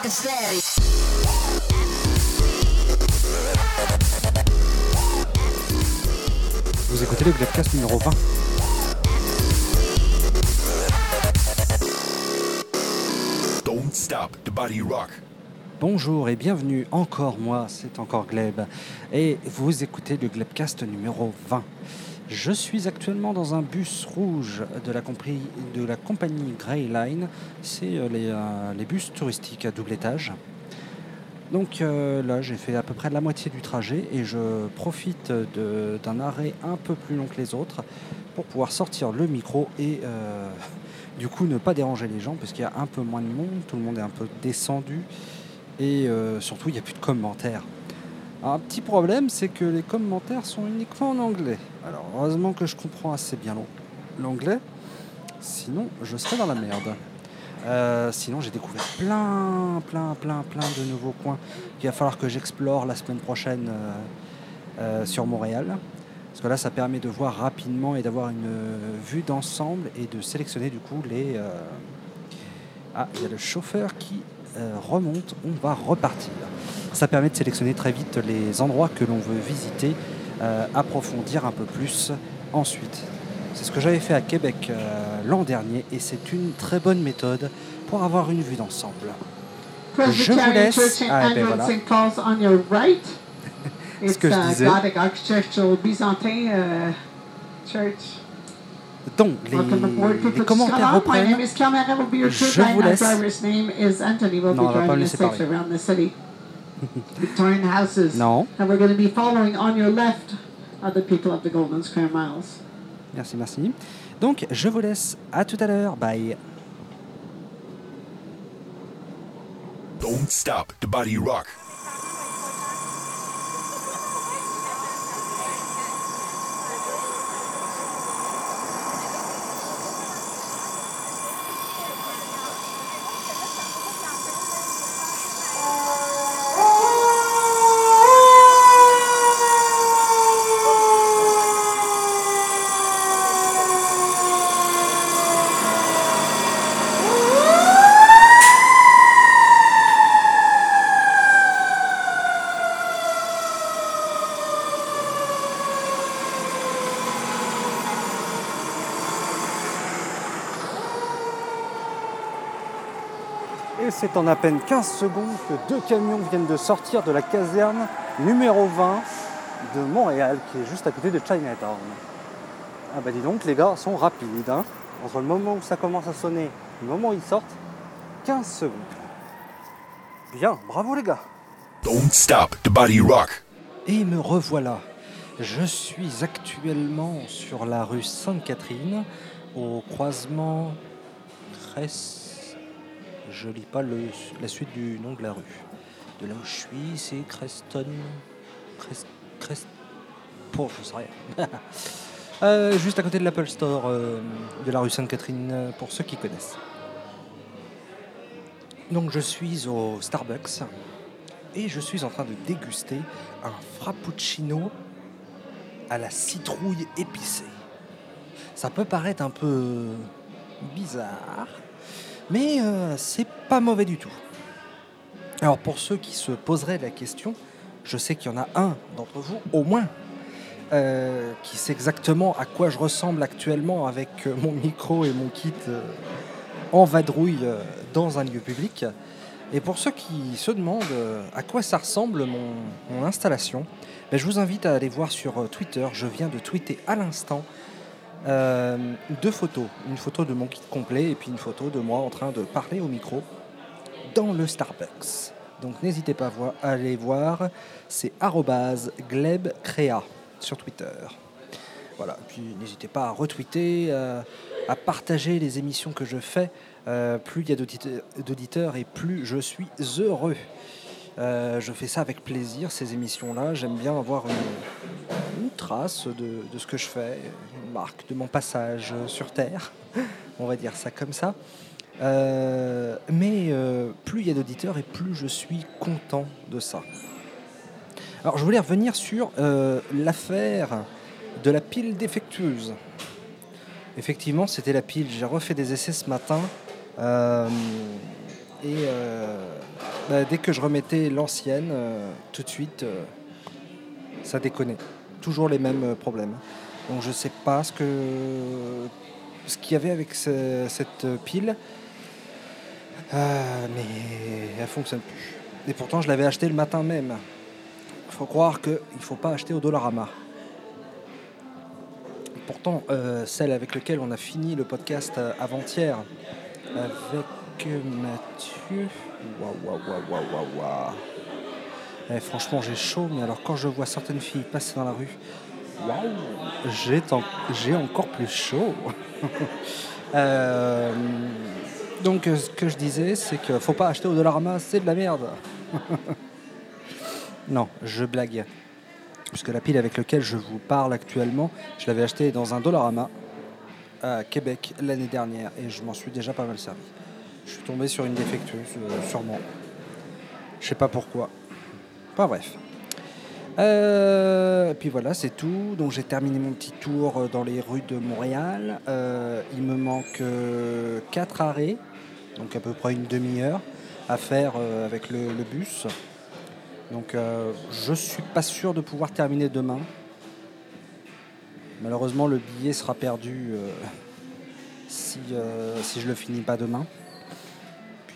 rockin' steady. Vous écoutez le Glebcast numéro 20. Don't stop the body rock. Bonjour et bienvenue encore moi, c'est encore Gleb. Et vous écoutez le Glebcast numéro 20. Je suis actuellement dans un bus rouge de la, compagnie Grey Line. C'est euh, les, euh, les bus touristiques à double étage. Donc euh, là, j'ai fait à peu près la moitié du trajet et je profite d'un arrêt un peu plus long que les autres pour pouvoir sortir le micro et du coup ne pas déranger les gens parce qu'il y a un peu moins de monde, tout le monde est un peu descendu et surtout il n'y a plus de commentaires. Alors, un petit problème, c'est que les commentaires sont uniquement en anglais. Alors heureusement que je comprends assez bien l'an- l'anglais, sinon je serais dans la merde. Euh, sinon j'ai découvert plein, plein, plein, plein de nouveaux coins qu'il va falloir que j'explore la semaine prochaine euh, euh, sur Montréal. Parce que là, ça permet de voir rapidement et d'avoir une vue d'ensemble et de sélectionner du coup les... Ah, il y a le chauffeur qui remonte, on va repartir. Ça permet de sélectionner très vite les endroits que l'on veut visiter, euh, approfondir un peu plus ensuite. C'est ce que j'avais fait à Québec euh, l'an dernier et c'est une très bonne méthode pour avoir une vue d'ensemble. Je vous laisse. Ah, ben voilà. It's que je disais. Uh, church. Donc, les, les commentaires reprennent. Je vous laisse. Non, on va pas me laisser parler. Victorian houses. Non, And we're going to be following on your left are the people of the Golden Square Miles. merci, merci. Donc, je vous laisse. À tout à l'heure. Bye. Don't stop the body rock. Et c'est en à peine 15 secondes que deux camions viennent de sortir de la caserne numéro 20 de Montréal, qui est juste à côté de Chinatown. Ah bah dis donc, les gars sont rapides. hein. Entre le moment où ça commence à sonner et le moment où ils sortent, 15 secondes. Bien, bravo les gars. Don't stop the body rock. Et me revoilà. Je suis actuellement sur la rue Sainte-Catherine, au croisement Cress. Je lis pas la suite du nom de la rue. De là où je suis, c'est Creston. Crest. Crest. Pour, je sais rien. Euh, juste à côté de l'Apple Store euh, de la rue Sainte-Catherine, euh, pour ceux qui connaissent. Donc je suis au Starbucks et je suis en train de déguster un frappuccino à la citrouille épicée. Ça peut paraître un peu bizarre, mais euh, c'est pas mauvais du tout. Alors pour ceux qui se poseraient la question, je sais qu'il y en a un d'entre vous, au moins, euh, qui sait exactement à quoi je ressemble actuellement avec euh, mon micro et mon kit euh, en vadrouille dans un lieu public. Et pour ceux qui se demandent à quoi ça ressemble mon, installation, ben, je vous invite à aller voir sur Twitter. Je viens de tweeter à l'instant euh, deux photos. Une photo de mon kit complet et puis une photo de moi en train de parler au micro dans le Starbucks. Donc n'hésitez pas à aller voir. C'est glebcrea sur Twitter. Voilà, puis n'hésitez pas à retweeter, euh, à partager les émissions que je fais. Euh, plus il y a d'audite- d'auditeurs et plus je suis heureux. Je fais ça avec plaisir, ces émissions-là. J'aime bien avoir une trace de, ce que je fais, une marque de mon passage sur Terre. On va dire ça comme ça. Euh, mais euh, plus il y a d'auditeurs et plus je suis content de ça. Alors je voulais revenir sur euh, l'affaire de la pile défectueuse. Effectivement, c'était la pile. J'ai refait des essais ce matin. et Bah, dès que je remettais l'ancienne, tout de suite, ça déconnait. Toujours les mêmes euh, problèmes. Donc je sais pas ce ce qu'il y avait avec ce- cette pile, Euh, mais elle fonctionne plus. Et pourtant, je l'avais acheté le matin même. faut croire qu'il ne faut pas acheter au Dollarama. Pourtant, euh, celle avec laquelle on a fini le podcast euh, avant-hier, avec euh, Mathieu. Eh, franchement, j'ai chaud, mais alors quand je vois certaines filles passer dans la rue, waouh, j'ai en- j'ai encore plus chaud. Euh, donc, euh, ce que je disais, c'est qu'il faut pas acheter au Dollarama, c'est de la merde. non, je blague. Puisque la pile avec laquelle je vous parle actuellement, je l'avais acheté dans un Dollarama à Québec l'année dernière et je m'en suis déjà pas mal servi. Je suis tombé sur une défectueuse, euh, sûrement. Je sais pas pourquoi. Pas bref. Euh, et puis voilà, c'est tout. Donc j'ai terminé mon petit tour euh, dans les rues de Montréal. Euh, il me manque 4 arrêts, donc à peu près une demi-heure à faire euh, avec le, bus. Donc euh, je suis pas sûr de pouvoir terminer demain. Malheureusement, le billet sera perdu euh, si, euh, si je le finis pas demain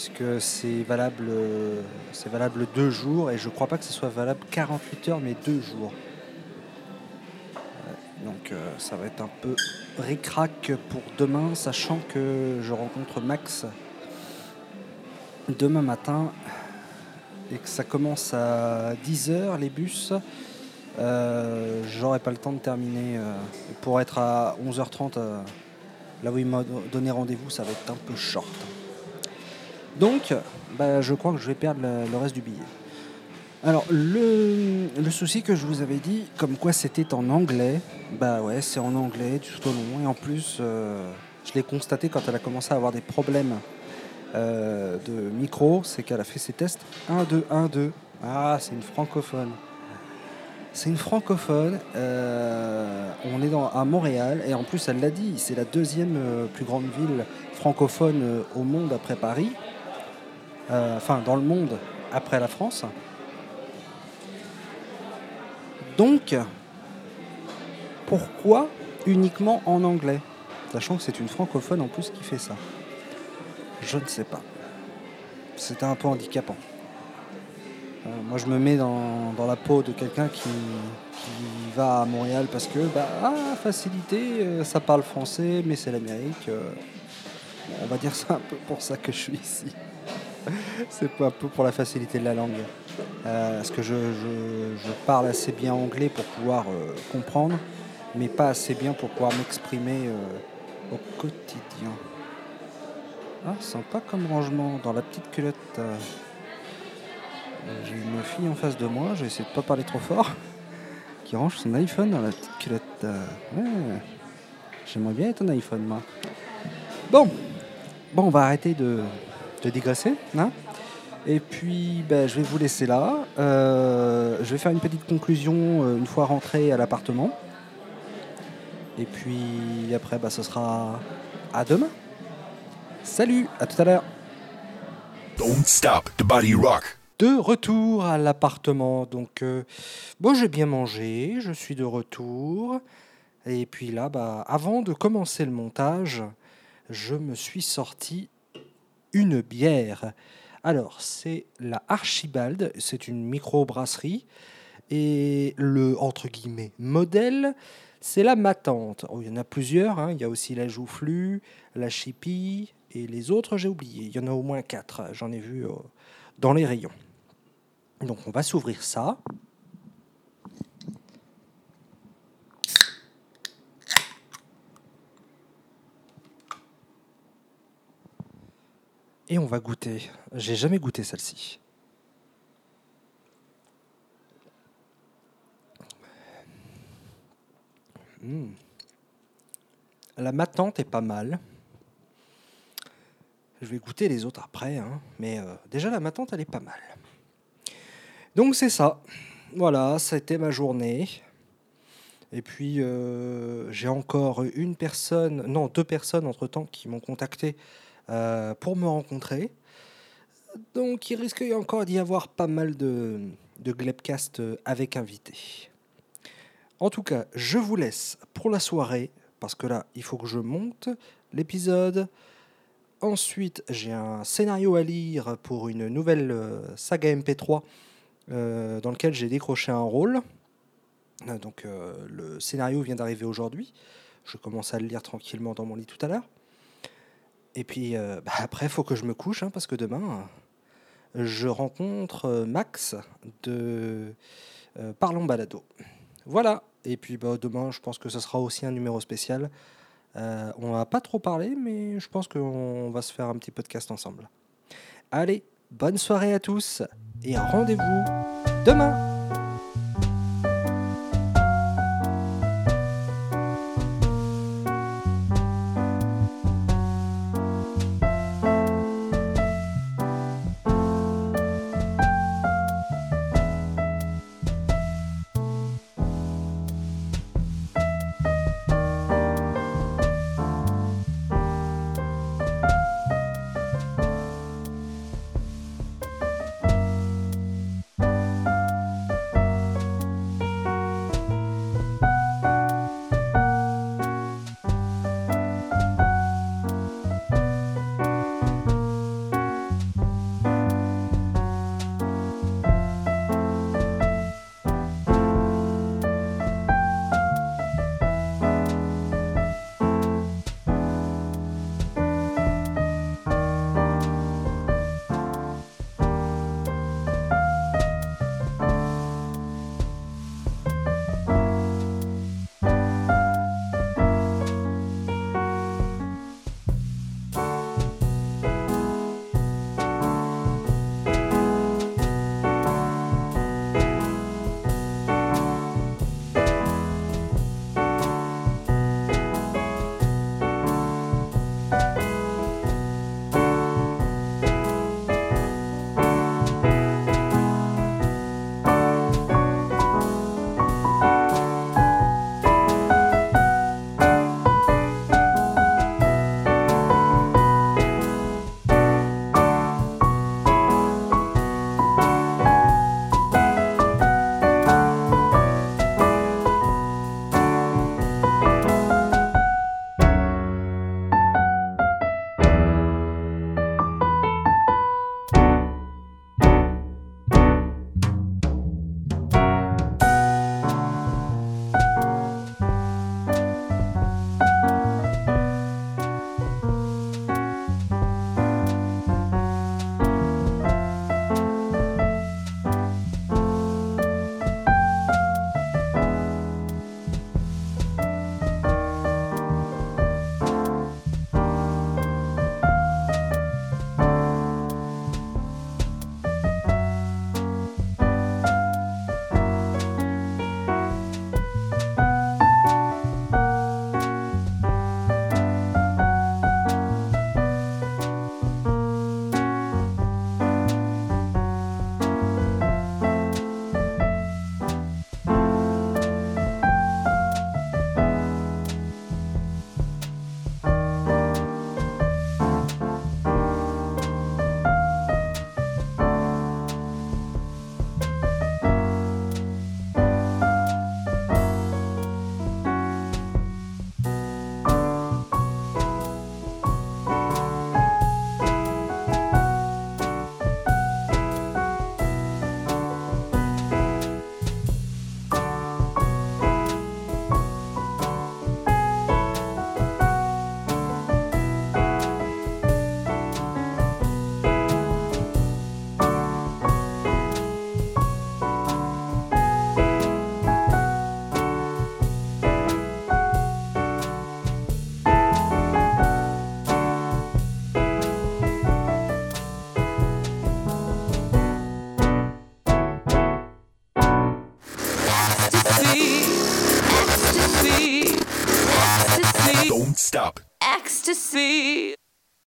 puisque c'est valable, euh, c'est valable deux jours et je crois pas que ce soit valable 48 heures mais deux jours. Euh, Donc euh, ça va être un peu ric-rac pour demain, sachant que je rencontre Max demain matin et que ça commence à 10h les bus. Euh, J'aurai pas le temps de terminer. pour être à 11h30 euh, là où il m'a donné rendez-vous, ça va être un peu short. Donc, bah, je crois que je vais perdre le, reste du billet. Alors, le, souci que je vous avais dit, comme quoi c'était en anglais, bah ouais, c'est en anglais tout au long. Et en plus, euh, je l'ai constaté quand elle a commencé à avoir des problèmes euh, de micro, c'est qu'elle a fait ses tests 1, 2, 1, 2. Ah, c'est une francophone. C'est une francophone. euh, on est à Montréal et en plus, elle l'a dit, c'est la deuxième plus grande ville francophone au monde après Paris. Euh, enfin, dans le monde après la France. Donc, pourquoi uniquement en anglais? Sachant que c'est une francophone en plus qui fait ça. Je ne sais pas. C'est un peu handicapant. Euh, moi, je me mets dans, la peau de quelqu'un qui, va à Montréal parce que, bah, ah, facilité, euh, ça parle français, mais c'est l'Amérique. on va dire c'est un peu pour ça que je suis ici. c'est pas peu pour la facilité de la langue. Euh, parce que je, je- parle assez bien anglais pour pouvoir euh, comprendre, mais pas assez bien pour pouvoir m'exprimer euh, au quotidien. Ah, sympa comme rangement dans la petite culotte. J'ai une fille en face de moi, je vais essayer de pas parler trop fort, qui range son iPhone dans la petite culotte. J'aimerais bien être un iPhone, moi. Bon, bon, on va arrêter de, de digresser, hein et puis, ben, je vais vous laisser là. Euh, je vais faire une petite conclusion euh, une fois rentré à l'appartement. Et puis après, ben, ce sera à demain. Salut, à tout à l'heure. Don't stop the body rock. De retour à l'appartement. Donc, euh, bon, j'ai bien mangé, je suis de retour. Et puis là, bah, avant de commencer le montage, je me suis sorti une bière. Alors, c'est la Archibald, c'est une micro-brasserie. Et le, entre guillemets, modèle, c'est la Matante. Oh, il y en a plusieurs, hein. il y a aussi la Joufflu, la Chippy, et les autres, j'ai oublié. Il y en a au moins quatre, j'en ai vu euh, dans les rayons. Donc, on va s'ouvrir ça. Et on va goûter. J'ai jamais goûté celle-ci. Hmm. La matante est pas mal. Je vais goûter les autres après, hein. mais euh, déjà la matante elle est pas mal. Donc c'est ça. Voilà, c'était ma journée. Et puis euh, j'ai encore une personne, non deux personnes entre temps qui m'ont contacté euh, pour me rencontrer. Donc il risque encore d'y avoir pas mal de, de Glebcast euh, avec invités. En tout cas, je vous laisse pour la soirée, parce que là, il faut que je monte l'épisode. Ensuite, j'ai un scénario à lire pour une nouvelle euh, saga MP3 euh, dans lequel j'ai décroché un rôle. Donc le scénario vient d'arriver aujourd'hui. Je commence à le lire tranquillement dans mon lit tout à l'heure. Et puis euh, bah, après, il faut que je me couche, hein, parce que demain, je rencontre euh, Max de euh, Parlons Balado. Voilà. Et puis bah, demain, je pense que ce sera aussi un numéro spécial. On va pas trop parler, mais je pense qu'on va se faire un petit podcast ensemble. Allez, bonne soirée à tous et rendez-vous demain.